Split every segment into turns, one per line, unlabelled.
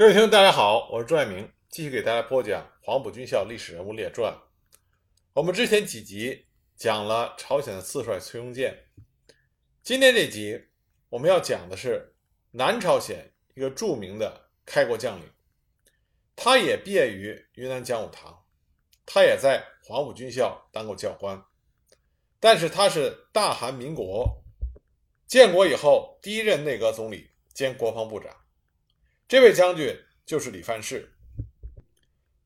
各位听众，大家好，我是朱爱明，继续给大家播讲《黄埔军校历史人物列传》。我们之前几集讲了朝鲜的四帅崔庸健，今天这集我们要讲的是南朝鲜一个著名的开国将领，他也毕业于云南讲武堂，他也在黄埔军校当过教官，但是他是大韩民国建国以后第一任内阁总理兼国防部长。这位将军就是李范世。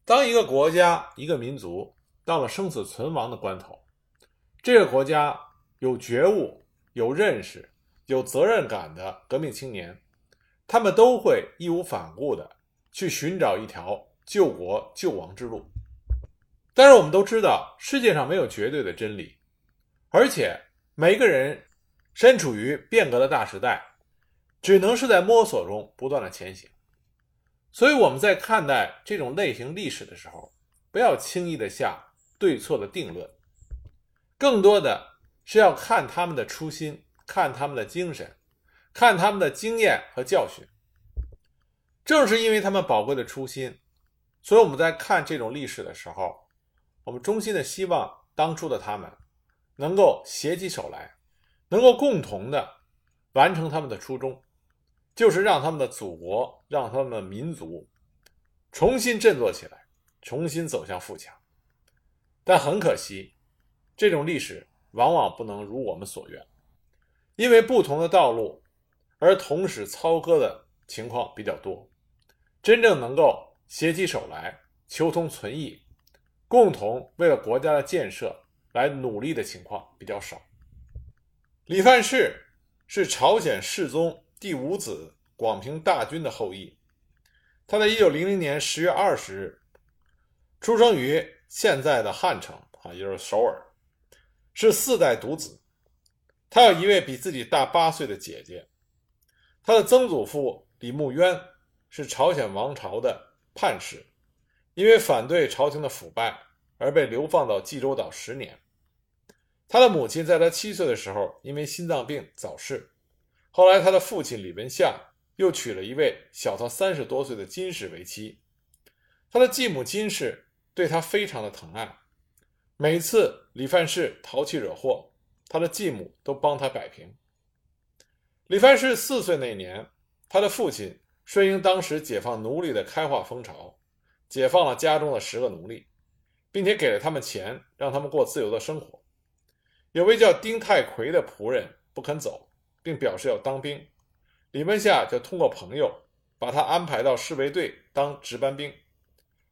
当一个国家、一个民族到了生死存亡的关头，这个国家有觉悟、有认识、有责任感的革命青年，他们都会义无反顾地去寻找一条救国救亡之路。但是我们都知道，世界上没有绝对的真理，而且每个人身处于变革的大时代，只能是在摸索中不断的前行。所以我们在看待这种类型历史的时候，不要轻易的下对错的定论，更多的是要看他们的初心，看他们的精神，看他们的经验和教训。正是因为他们宝贵的初心，所以我们在看这种历史的时候，我们衷心的希望当初的他们能够携起手来，能够共同的完成他们的初衷。就是让他们的祖国，让他们的民族重新振作起来，重新走向富强。但很可惜，这种历史往往不能如我们所愿，因为不同的道路而同时操戈的情况比较多。真正能够携起手来，求同存异，共同为了国家的建设来努力的情况比较少。李范世是朝鲜世宗。第五子广平大君的后裔，他在一九零零年十月二十日出生于现在的汉城啊，也就是首尔，是四代独子。他有一位比自己大八岁的姐姐。他的曾祖父李慕渊是朝鲜王朝的叛士，因为反对朝廷的腐败而被流放到济州岛十年。他的母亲在他七岁的时候因为心脏病早逝。后来，他的父亲李文相又娶了一位小他三十多岁的金氏为妻。他的继母金氏对他非常的疼爱，每次李范世淘气惹祸，他的继母都帮他摆平。李范世四岁那年，他的父亲顺应当时解放奴隶的开化风潮，解放了家中的十个奴隶，并且给了他们钱，让他们过自由的生活。有位叫丁太奎的仆人不肯走。并表示要当兵，李文夏就通过朋友把他安排到侍卫队当值班兵。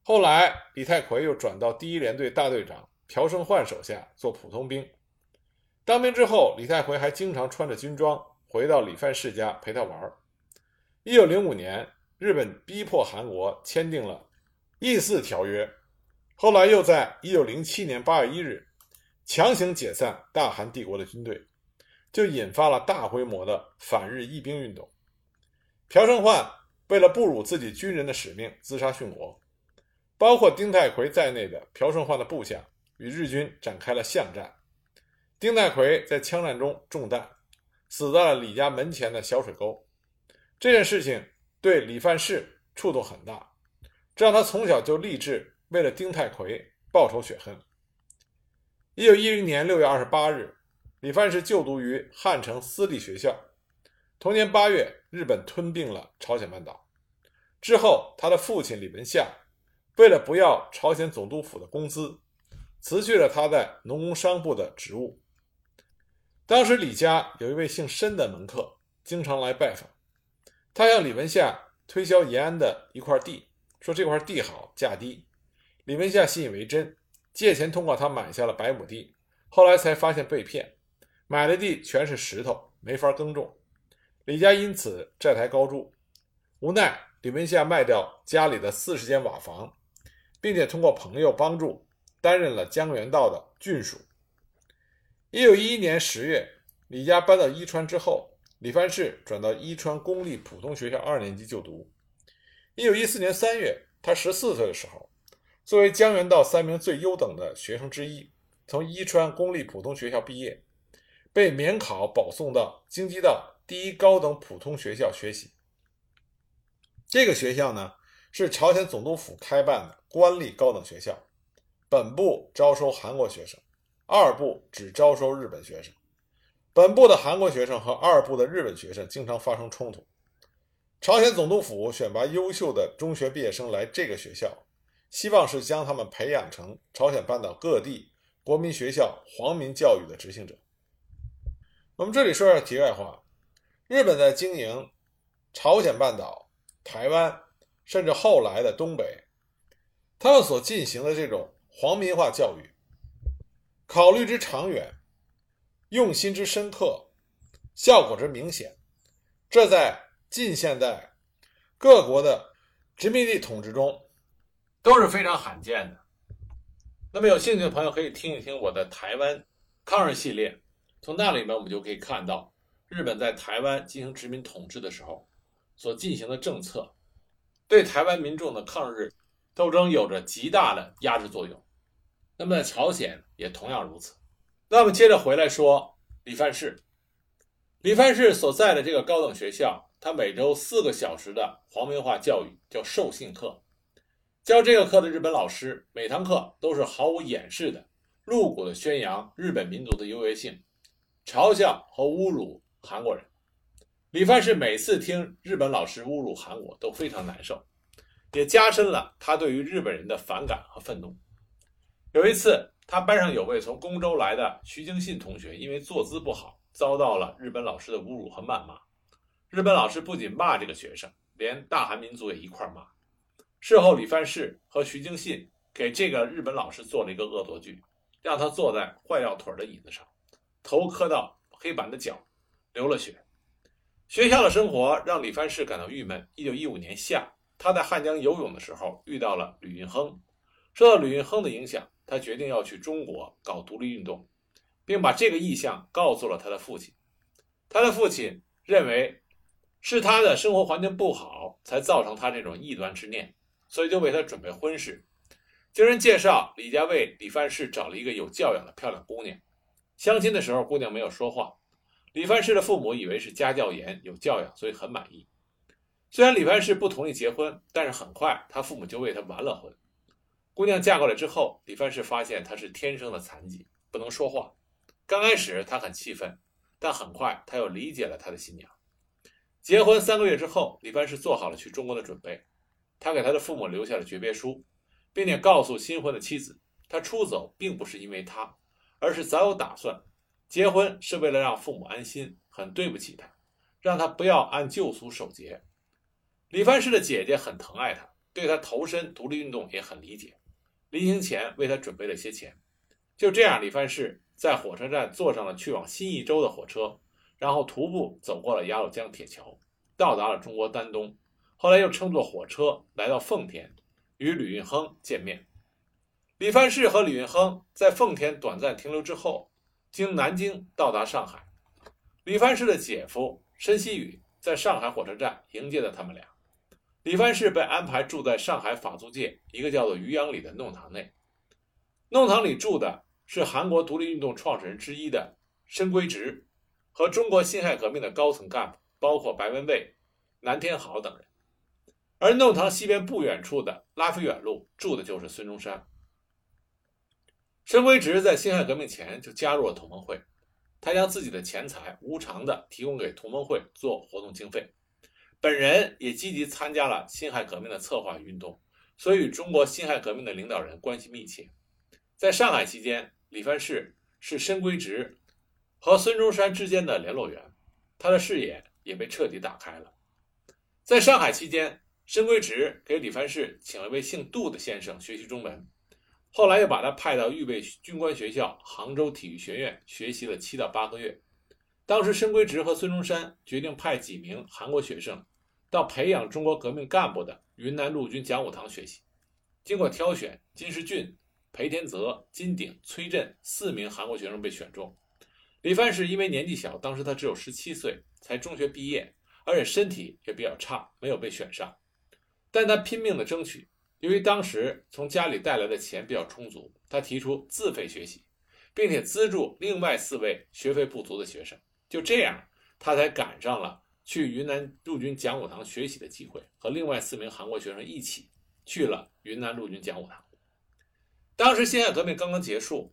后来，李太奎又转到第一联队大队长朴胜焕手下做普通兵。当兵之后，李太奎还经常穿着军装回到李范世家陪他玩。一九零五年，日本逼迫韩国签订了义四条约，后来又在一九零七年八月一日强行解散大韩帝国的军队。就引发了大规模的反日义兵运动。朴胜焕为了不辱自己军人的使命，自杀殉国。包括丁太奎在内的朴胜焕的部下与日军展开了巷战。丁太奎在枪战中中弹，死在了李家门前的小水沟。这件事情对李范世触动很大，这让他从小就立志为了丁太奎报仇雪恨。一九一零年六月二十八日。李范是就读于汉城私立学校。同年八月，日本吞并了朝鲜半岛。之后，他的父亲李文夏为了不要朝鲜总督府的工资，辞去了他在农工商部的职务。当时，李家有一位姓申的门客，经常来拜访。他向李文夏推销延安的一块地，说这块地好，价低。李文夏信以为真，借钱通过他买下了百亩地。后来才发现被骗。买的地全是石头，没法耕种，李家因此债台高筑。无奈，李文夏卖掉家里的四十间瓦房，并且通过朋友帮助，担任了江原道的郡属。一九一一年十月，李家搬到伊川之后，李范世转到伊川公立普通学校二年级就读。一九一四年三月，他十四岁的时候，作为江原道三名最优等的学生之一，从伊川公立普通学校毕业。被免考保送到京畿道第一高等普通学校学习。这个学校呢是朝鲜总督府开办的官立高等学校，本部招收韩国学生，二部只招收日本学生。本部的韩国学生和二部的日本学生经常发生冲突。朝鲜总督府选拔优秀的中学毕业生来这个学校，希望是将他们培养成朝鲜半岛各地国民学校皇民教育的执行者。我们这里说下题外话：日本在经营朝鲜半岛、台湾，甚至后来的东北，他们所进行的这种皇民化教育，考虑之长远。用心之深刻，效果之明显，这在近现代各国的殖民地统治中都是非常罕见的。那么，有兴趣的朋友可以听一听我的台湾抗日系列，从那里面我们就可以看到日本在台湾进行殖民统治的时候所进行的政策，对台湾民众的抗日斗争有着极大的压制作用。那么，在朝鲜也同样如此。那么接着回来说，李范氏，李范氏所在的这个高等学校，他每周四个小时的皇民化教育叫授信课，教这个课的日本老师，每堂课都是毫无掩饰的、露骨的宣扬日本民族的优越性，嘲笑和侮辱韩国人。李范氏每次听日本老师侮辱韩国都非常难受，也加深了他对于日本人的反感和愤怒。有一次。他班上有位从宫州来的徐京信同学，因为坐姿不好，遭到了日本老师的侮辱和谩骂。日本老师不仅骂这个学生，连大韩民族也一块骂。事后，李范世和徐京信给这个日本老师做了一个恶作剧，让他坐在坏掉腿的椅子上，头磕到黑板的角，流了血。学校的生活让李范世感到郁闷。一九一五年夏，他在汉江游泳的时候遇到了吕运亨，受到吕运亨的影响。他决定要去中国搞独立运动，并把这个意向告诉了他的父亲。他的父亲认为是他的生活环境不好，才造成他这种异端之念，所以就为他准备婚事。经人介绍，李家为李范氏找了一个有教养的漂亮姑娘。相亲的时候，姑娘没有说话。李范氏的父母以为是家教严、有教养，所以很满意。虽然李范氏不同意结婚，但是很快他父母就为他完了婚。姑娘嫁过来之后，李范氏发现她是天生的残疾，不能说话。刚开始他很气愤，但很快他又理解了他的新娘。结婚三个月之后，李范氏做好了去中国的准备。他给他的父母留下了诀别书，并且告诉新婚的妻子，他出走并不是因为他，而是早有打算。结婚是为了让父母安心，很对不起他，让他不要按旧俗守节。李范氏的姐姐很疼爱他，对他投身独立运动也很理解。临行前为他准备了些钱，就这样，李范世在火车站坐上了去往新义州的火车，然后徒步走过了鸭绿江铁桥，到达了中国丹东，后来又乘坐火车来到奉天，与吕运亨见面。李范世和李运亨在奉天短暂停留之后，经南京到达上海。李范世的姐夫申锡宇在上海火车站迎接了他们俩。李范世被安排住在上海法租界一个叫做渔阳里的弄堂内，弄堂里住的是韩国独立运动创始人之一的申圭植和中国辛亥革命的高层干部，包括白文蔚、南天豪等人。而弄堂西边不远处的拉菲远路住的就是孙中山。申圭植在辛亥革命前就加入了同盟会，他将自己的钱财无偿地提供给同盟会做活动经费。本人也积极参加了辛亥革命的策划运动，所以与中国辛亥革命的领导人关系密切。在上海期间，李范世是申圭植和孙中山之间的联络员，他的视野也被彻底打开了。在上海期间，申圭植给李范世请了一位姓杜的先生学习中文，后来又把他派到预备军官学校杭州体育学院学习了七到八个月。当时，申圭植和孙中山决定派几名韩国学生。到培养中国革命干部的云南陆军讲武堂学习，经过挑选，金世俊、裴天泽、金鼎、崔振四名韩国学生被选中。李范世因为年纪小，当时他只有十七岁，才中学毕业，而且身体也比较差，没有被选上。但他拼命的争取，由于当时从家里带来的钱比较充足，他提出自费学习，并且资助另外四位学费不足的学生。就这样，他才赶上了。去云南陆军讲武堂学习的机会，和另外四名韩国学生一起去了云南陆军讲武堂。当时辛亥革命刚刚结束，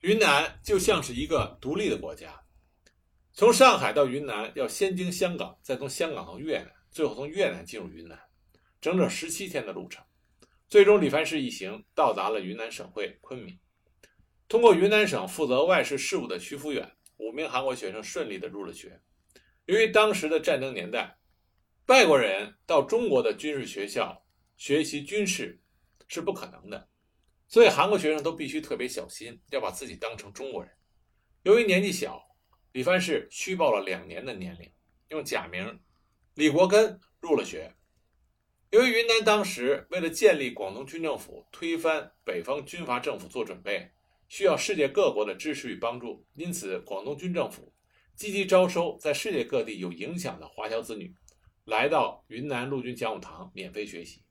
云南就像是一个独立的国家。从上海到云南要先经香港，再从香港到越南，最后从越南进入云南，整整十七天的路程。最终，李范世一行到达了云南省会昆明。通过云南省负责外事事务的徐福远，五名韩国学生顺利的入了学。由于当时的战争年代，外国人到中国的军事学校学习军事是不可能的，所以韩国学生都必须特别小心，要把自己当成中国人。由于年纪小，李范世虚报了两年的年龄，用假名李国根入了学。由于云南当时为了建立广东军政府、推翻北方军阀政府做准备。需要世界各国的支持与帮助，因此广东军政府积极招收在世界各地有影响的华侨子女，来到云南陆军讲武堂免费学习。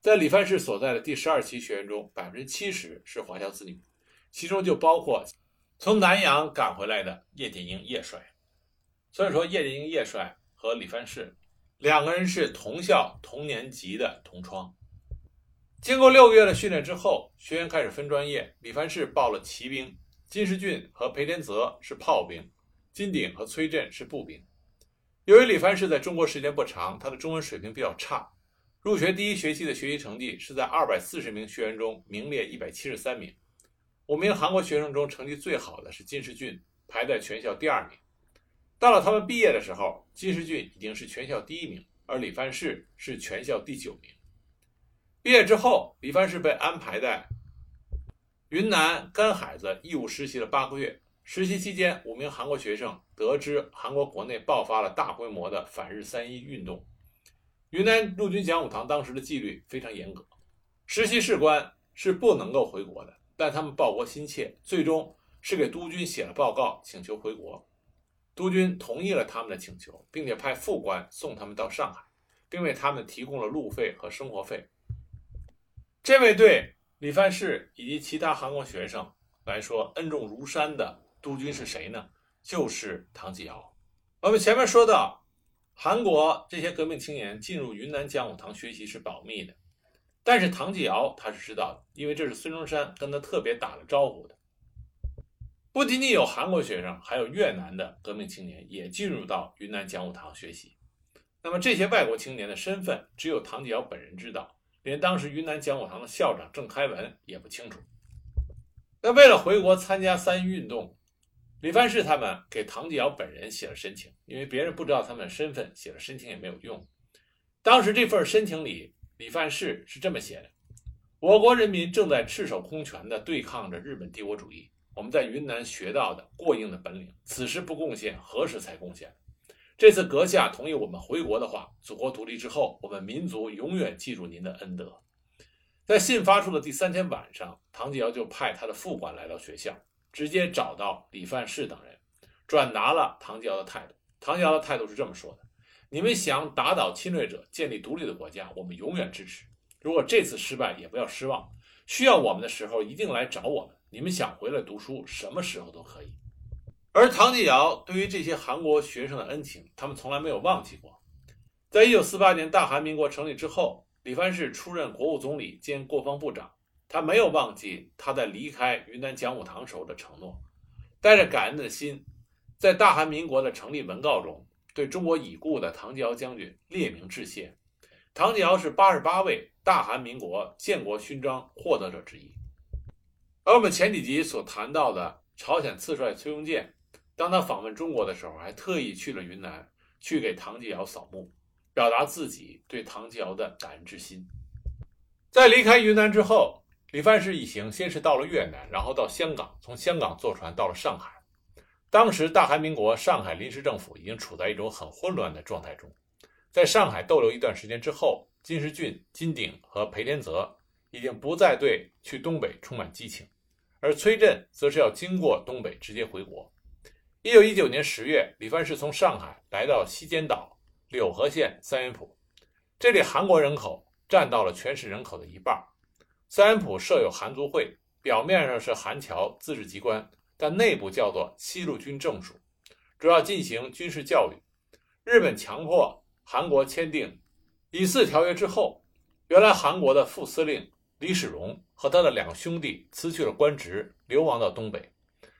在李范世所在的第十二期学员中，百分之七十是华侨子女，其中就包括从南洋赶回来的叶剑英叶帅。所以说，叶剑英叶帅和李范世两个人是同校同年级的同窗。经过六个月的训练之后，学员开始分专业。李凡世报了骑兵，金世俊和裴天泽是炮兵，金鼎和崔振是步兵。由于李凡世在中国时间不长，他的中文水平比较差，入学第一学期的学习成绩是在二百四十名学员中名列一百七十三名。五名韩国学生中成绩最好的是金世俊，排在全校第二名。到了他们毕业的时候，金世俊已经是全校第一名，而李范世是全校第九名。毕业之后，李范世被安排在云南干海子义务实习了八个月。实习期间，五名韩国学生得知韩国国内爆发了大规模的反日三一运动。云南陆军讲武堂当时的纪律非常严格，实习士官是不能够回国的。但他们报国心切，最终是给督军写了报告，请求回国。督军同意了他们的请求，并且派副官送他们到上海，并为他们提供了路费和生活费。这位对李范世以及其他韩国学生来说恩重如山的督军是谁呢？就是唐继尧。我们前面说到，韩国这些革命青年进入云南讲武堂学习是保密的，但是唐继尧他是知道的，因为这是孙中山跟他特别打了招呼的。不仅仅有韩国学生，还有越南的革命青年也进入到云南讲武堂学习。那么这些外国青年的身份，只有唐继尧本人知道。连当时云南讲武堂的校长郑开文也不清楚。那为了回国参加三一运动，李范世他们给唐继尧本人写了申请，因为别人不知道他们身份，写了申请也没有用。当时这份申请里，李范世是这么写的：“我国人民正在赤手空拳地对抗着日本帝国主义，我们在云南学到的过硬的本领，此时不贡献，何时才贡献？”这次阁下同意我们回国的话，祖国独立之后，我们民族永远记住您的恩德。在信发出的第三天晚上，唐继尧就派他的副官来到学校，直接找到李范世等人，转达了唐继尧的态度。唐继尧的态度是这么说的：“你们想打倒侵略者，建立独立的国家，我们永远支持。如果这次失败，也不要失望，需要我们的时候一定来找我们。你们想回来读书，什么时候都可以。”而唐继尧对于这些韩国学生的恩情，他们从来没有忘记过。在一九四八年大韩民国成立之后，李范世出任国务总理兼国防部长，他没有忘记他在离开云南讲武堂时候的承诺，带着感恩的心，在大韩民国的成立文告中，对中国已故的唐继尧将军列名致谢。唐继尧是八十八位大韩民国建国勋章获得者之一。而我们前几集所谈到的朝鲜次帅崔庸健。当他访问中国的时候，还特意去了云南，去给唐继尧扫墓，表达自己对唐继尧的感恩之心。在离开云南之后，李范世一行先是到了越南，然后到香港，从香港坐船到了上海。当时大韩民国上海临时政府已经处在一种很混乱的状态中，在上海逗留一段时间之后，金世俊、金鼎和裴天泽已经不再对去东北充满激情，而崔振则是要经过东北直接回国。一九一九年十月，李范世从上海来到西尖岛柳河县三元浦，这里韩国人口占到了全市人口的一半。三元浦设有韩族会，表面上是韩侨自治机关，但内部叫做西路军政署，主要进行军事教育。日本强迫韩国签订以次条约之后，原来韩国的副司令李世荣和他的两个兄弟辞去了官职，流亡到东北，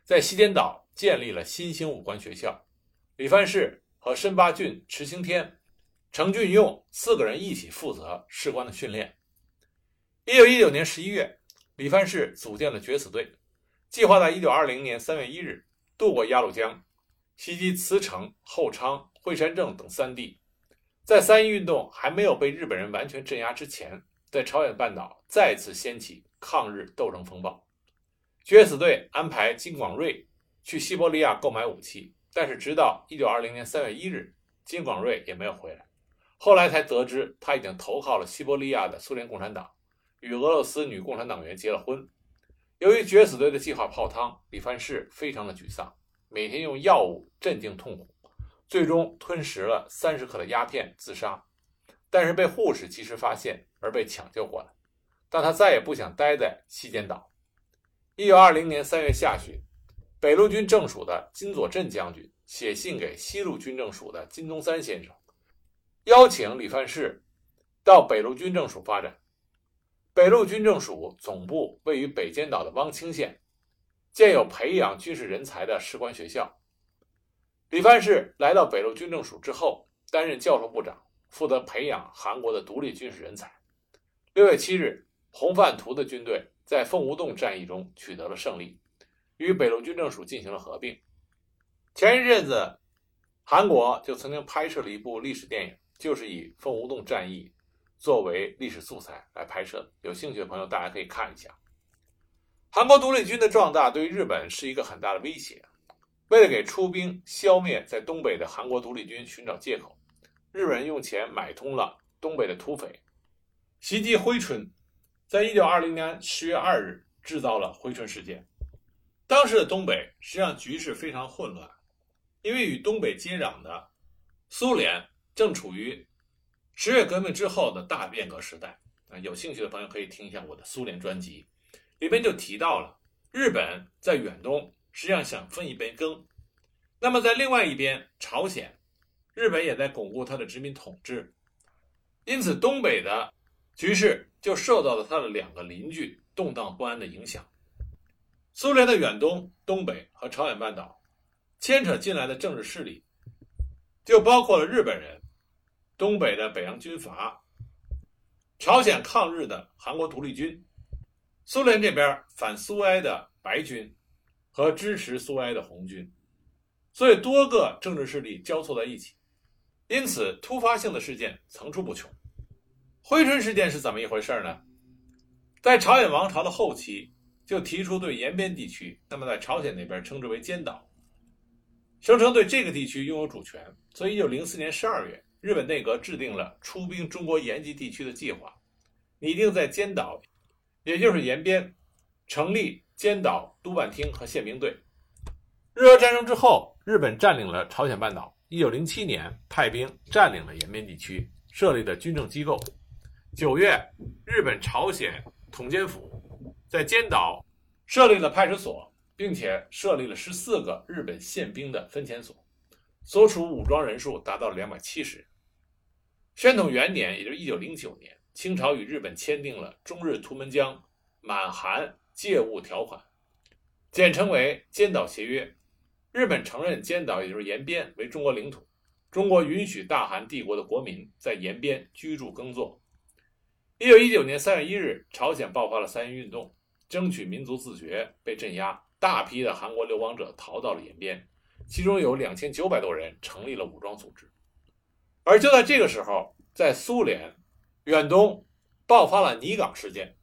在西天岛建立了新兴武官学校。李范世和申八俊、池兴天、程俊用四个人一起负责士官的训练。一九一九年十一月，李范世组建了决死队，计划在一九二零年三月一日渡过鸭绿江，袭击茨城、后昌。惠山镇等三地，在三一运动还没有被日本人完全镇压之前，在朝鲜半岛再次掀起抗日斗争风暴。决死队安排金广瑞去西伯利亚购买武器，但是直到一九二零年三月一日，金广瑞也没有回来。后来才得知他已经投靠了西伯利亚的苏联共产党，与俄罗斯女共产党员结了婚。由于决死队的计划泡汤，李范世非常的沮丧，每天用药物镇静痛苦。最终吞食了三十克的鸦片自杀，但是被护士及时发现而被抢救过来。但他再也不想待在西间岛。一九二零年三月下旬，北路军政署的金佐镇将军写信给西路军政署的金东三先生，邀请李范世到北路军政署发展。北路军政署总部位于北间岛的汪清县，建有培养军事人才的士官学校。李范世来到北路军政署之后，担任教授部长，负责培养韩国的独立军事人才。六月七日，洪范图的军队在凤梧洞战役中取得了胜利，与北路军政署进行了合并。前一阵子，韩国就曾经拍摄了一部历史电影，就是以凤梧洞战役作为历史素材来拍摄的。有兴趣的朋友，大家可以看一下。韩国独立军的壮大对于日本是一个很大的威胁。为了给出兵消灭在东北的韩国独立军寻找借口，日本人用钱买通了东北的土匪，袭击珲春。在一九二零年十月二日，制造了珲春事件。当时的东北实际上局势非常混乱，因为与东北接壤的苏联正处于十月革命之后的大变革时代。啊，有兴趣的朋友可以听一下我的苏联专辑，里边就提到了日本在远东。实际上想分一杯羹，那么在另外一边，朝鲜、日本也在巩固它的殖民统治，因此东北的局势就受到了它的两个邻居动荡不安的影响。苏联的远东、东北和朝鲜半岛牵扯进来的政治势力，就包括了日本人、东北的北洋军阀、朝鲜抗日的韩国独立军、苏联这边反苏埃的白军。和支持苏埃的红军，所以多个政治势力交错在一起，因此突发性的事件层出不穷。珲春事件是怎么一回事呢？在朝鲜王朝的后期，就提出对延边地区，那么在朝鲜那边称之为尖岛，声称对这个地区拥有主权。所以，一九零四年十二月，日本内阁制定了出兵中国延吉地区的计划，拟定在尖岛，也就是延边，成立。尖岛督办厅和宪兵队。日俄战争之后，日本占领了朝鲜半岛。一九零七年，派兵占领了延边地区，设立的军政机构。九月，日本朝鲜统监府在尖岛设立了派出所，并且设立了十四个日本宪兵的分遣所，所属武装人数达到了两百七十人。宣统元年，也就是一九零九年，清朝与日本签订了中日图们江满韩。借物条款，简称为《尖岛协约》。日本承认尖岛，也就是延边为中国领土。中国允许大韩帝国的国民在延边居住耕作。一九一九年三月一日，朝鲜爆发了三一运动，争取民族自决被镇压，大批的韩国流亡者逃到了延边，其中有两千九百多人成立了武装组织。而就在这个时候，在苏联远东爆发了尼港事件。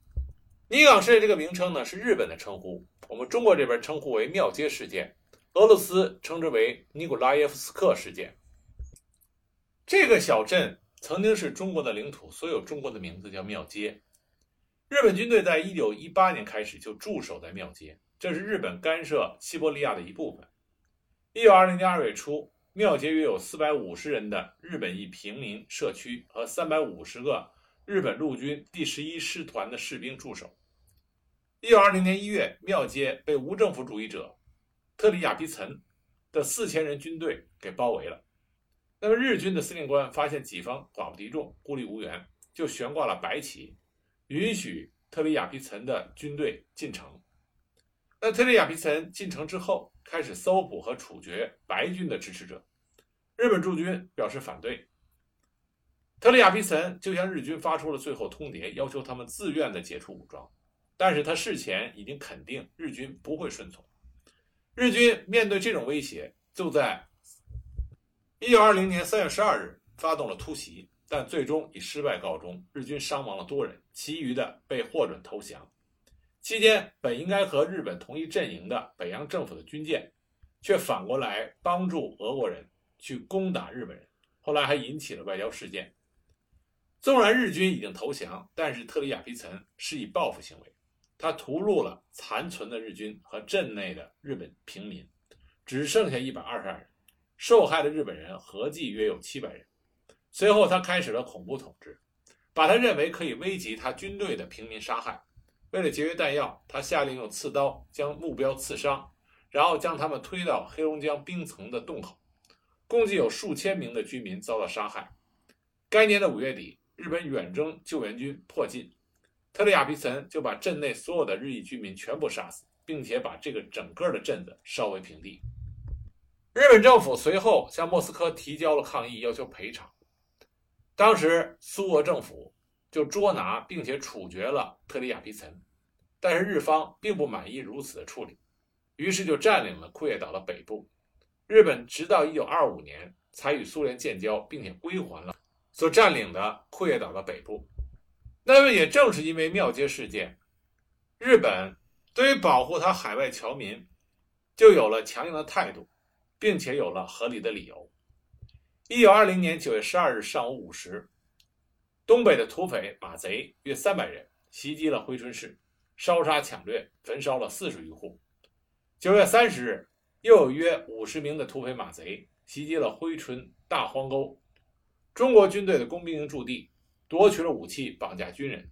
尼港事件这个名称呢是日本的称呼，我们中国这边称呼为庙街事件，俄罗斯称之为尼古拉耶夫斯克事件。这个小镇曾经是中国的领土，所有中国的名字叫庙街。日本军队在一九一八年开始就驻守在庙街，这是日本干涉西伯利亚的一部分。一九二零年二月初，庙街约有四百五十人的日本裔平民社区和三百五十个日本陆军第十一师团的士兵驻守。一九二零年一月，庙街被无政府主义者特里亚皮岑的四千人军队给包围了。那么日军的司令官发现己方寡不敌众，孤立无援，就悬挂了白旗，允许特里亚皮岑的军队进城。那特里亚皮岑进城之后，开始搜捕和处决白军的支持者。日本驻军表示反对。特里亚皮岑就向日军发出了最后通牒，要求他们自愿的解除武装。但是他事前已经肯定日军不会顺从。日军面对这种威胁，就在一九二零年三月十二日发动了突袭，但最终以失败告终，日军伤亡了多人，其余的被获准投降。期间，本应该和日本同一阵营的北洋政府的军舰，却反过来帮助俄国人去攻打日本人，后来还引起了外交事件。纵然日军已经投降，但是特里亚皮岑是以报复行为，他屠戮了残存的日军和镇内的日本平民，只剩下一百二十二人，受害的日本人合计约有七百人。随后，他开始了恐怖统治，把他认为可以危及他军队的平民杀害。为了节约弹药，他下令用刺刀将目标刺伤，然后将他们推到黑龙江冰层的洞口。共计有数千名的居民遭到杀害。该年的五月底，日本远征救援军迫近，特里亚皮岑就把镇内所有的日裔居民全部杀死，并且把这个整个的镇子烧为平地。日本政府随后向莫斯科提交了抗议，要求赔偿。当时苏俄政府。就捉拿并且处决了特里亚皮岑，但是日方并不满意如此的处理，于是就占领了库页岛的北部。日本直到1925年才与苏联建交，并且归还了所占领的库页岛的北部。那么也正是因为庙街事件，日本对于保护他海外侨民就有了强硬的态度，并且有了合理的理由。1920年9月12日上午5时。东北的土匪马贼约三百人袭击了珲春市，烧杀抢掠，焚烧了四十余户。九月三十日，又有约五十名的土匪马贼袭击了珲春大荒沟，中国军队的工兵营驻地，夺取了武器，绑架军人。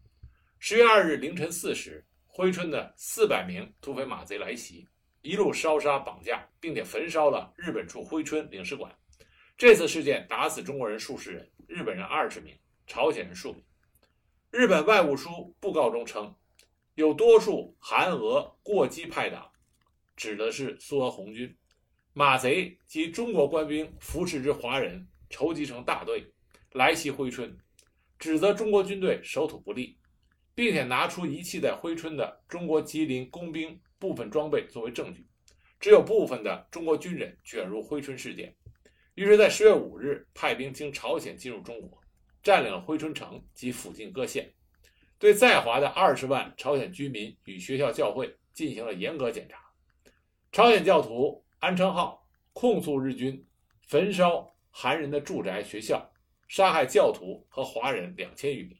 十月二日凌晨四时，珲春的四百名土匪马贼来袭，一路烧杀绑架，并且焚烧了日本驻珲春领事馆。这次事件打死中国人数十人，日本人二十名。朝鲜人数名，日本外务书布告中称，有多数韩俄过激派党，指的是苏俄红军、马贼及中国官兵扶持之华人，筹集成大队来袭珲春，指责中国军队守土不利，并且拿出遗弃在珲春的中国吉林工兵部分装备作为证据，只有部分的中国军人卷入珲春事件，于是，在十月五日派兵经朝鲜进入中国。占领了珲春城及附近各县，对在华的二十万朝鲜居民与学校教会进行了严格检查。朝鲜教徒安昌浩控诉日军焚烧韩人的住宅、学校，杀害教徒和华人两千余名。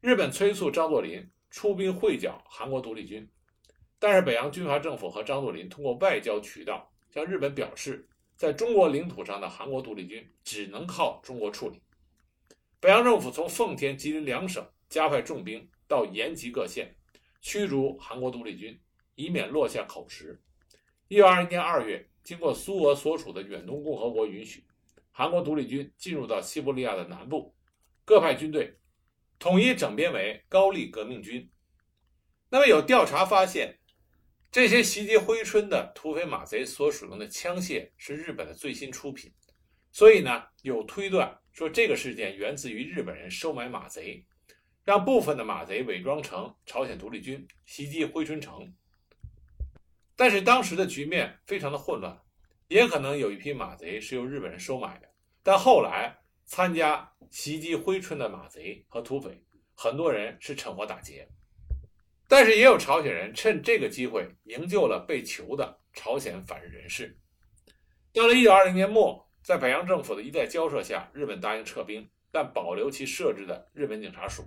日本催促张作霖出兵会剿韩国独立军，但是北洋军阀政府和张作霖通过外交渠道向日本表示，在中国领土上的韩国独立军只能靠中国处理。北洋政府从奉天、吉林两省加派重兵到延吉各县，驱逐韩国独立军，以免落下口实。一九二一年二月，经过苏俄所属的远东共和国允许，韩国独立军进入到西伯利亚的南部，各派军队统一整编为高丽革命军。那么有调查发现，这些袭击珲春的土匪马贼所使用的枪械是日本的最新出品，所以呢，有推断。说这个事件源自于日本人收买马贼，让部分的马贼伪装成朝鲜独立军袭击珲春城。但是当时的局面非常的混乱，也可能有一批马贼是由日本人收买的。但后来参加袭击珲春的马贼和土匪，很多人是趁火打劫。但是也有朝鲜人趁这个机会营救了被囚的朝鲜反日人士。到了1920年末。在北洋政府的一再交涉下，日本答应撤兵，但保留其设置的日本警察署。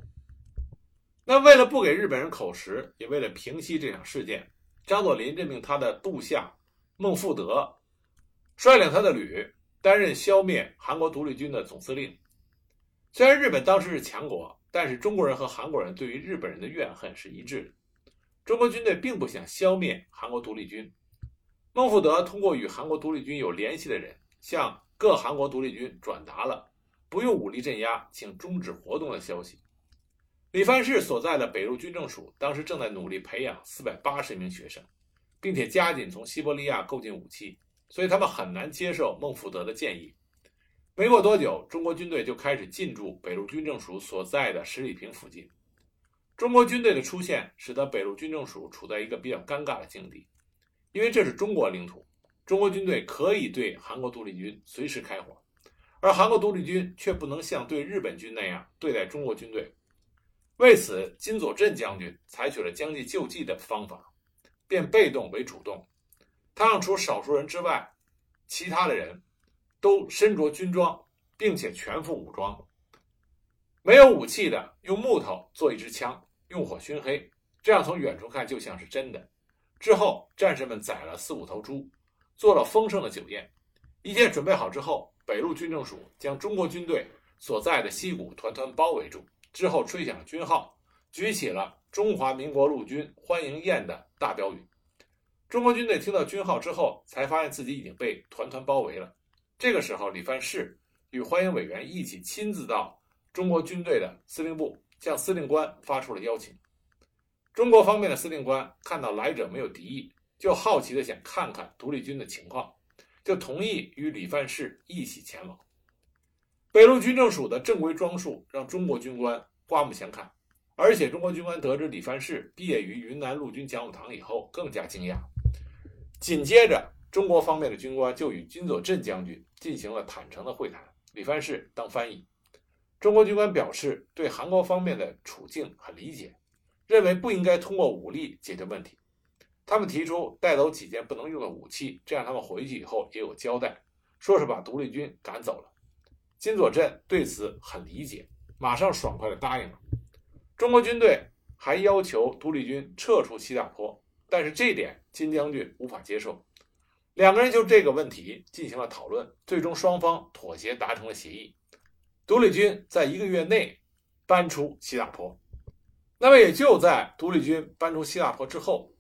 那为了不给日本人口实，也为了平息这场事件，张作霖任命他的部下孟富德率领他的旅担任消灭韩国独立军的总司令。虽然日本当时是强国，但是中国人和韩国人对于日本人的怨恨是一致的。中国军队并不想消灭韩国独立军。孟富德通过与韩国独立军有联系的人。向各韩国独立军转达了不用武力镇压，请终止活动的消息。李范世所在的北路军政署当时正在努力培养四百八十名学生，并且加紧从西伯利亚购进武器，所以他们很难接受孟福德的建议。没过多久，中国军队就开始进驻北路军政署所在的十里坪附近。中国军队的出现，使得北路军政署处在一个比较尴尬的境地，因为这是中国领土，中国军队可以对韩国独立军随时开火，而韩国独立军却不能像对日本军那样对待中国军队。为此，金佐镇将军采取了将计就计的方法，变被动为主动。他让除少数人之外，其他的人都身着军装，并且全副武装。没有武器的，用木头做一支枪，用火熏黑，这样从远处看就像是真的。之后，战士们宰了四五头猪，做了丰盛的酒宴。一切准备好之后，北路军政署将中国军队所在的溪谷团团包围住。之后吹响了军号，举起了“中华民国陆军欢迎宴”的大标语。中国军队听到军号之后，才发现自己已经被团团包围了。这个时候，李范世与欢迎委员一起亲自到中国军队的司令部，向司令官发出了邀请。中国方面的司令官看到来者没有敌意，就好奇的想看看独立军的情况，就同意与李范世一起前往。北路军政署的正规装束让中国军官刮目相看，而且中国军官得知李范世毕业于云南陆军讲武堂以后，更加惊讶。紧接着，中国方面的军官就与金佐镇将军进行了坦诚的会谈，李范世当翻译。中国军官表示对韩国方面的处境很理解，认为不应该通过武力解决问题。他们提出带走几件不能用的武器，这样他们回去以后也有交代，说是把独立军赶走了。金佐镇对此很理解，马上爽快地答应了。中国军队还要求独立军撤出西大坡，但是这点金将军无法接受。两个人就这个问题进行了讨论，最终双方妥协达成了协议：独立军在一个月内搬出西大坡。那么也就在独立军搬出西大坡之后，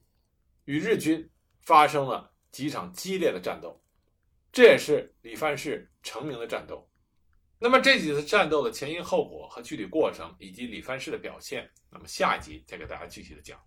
与日军发生了几场激烈的战斗，这也是李范世成名的战斗。那么这几次战斗的前因后果和具体过程，以及李范世的表现，那么下一集再给大家具体的讲。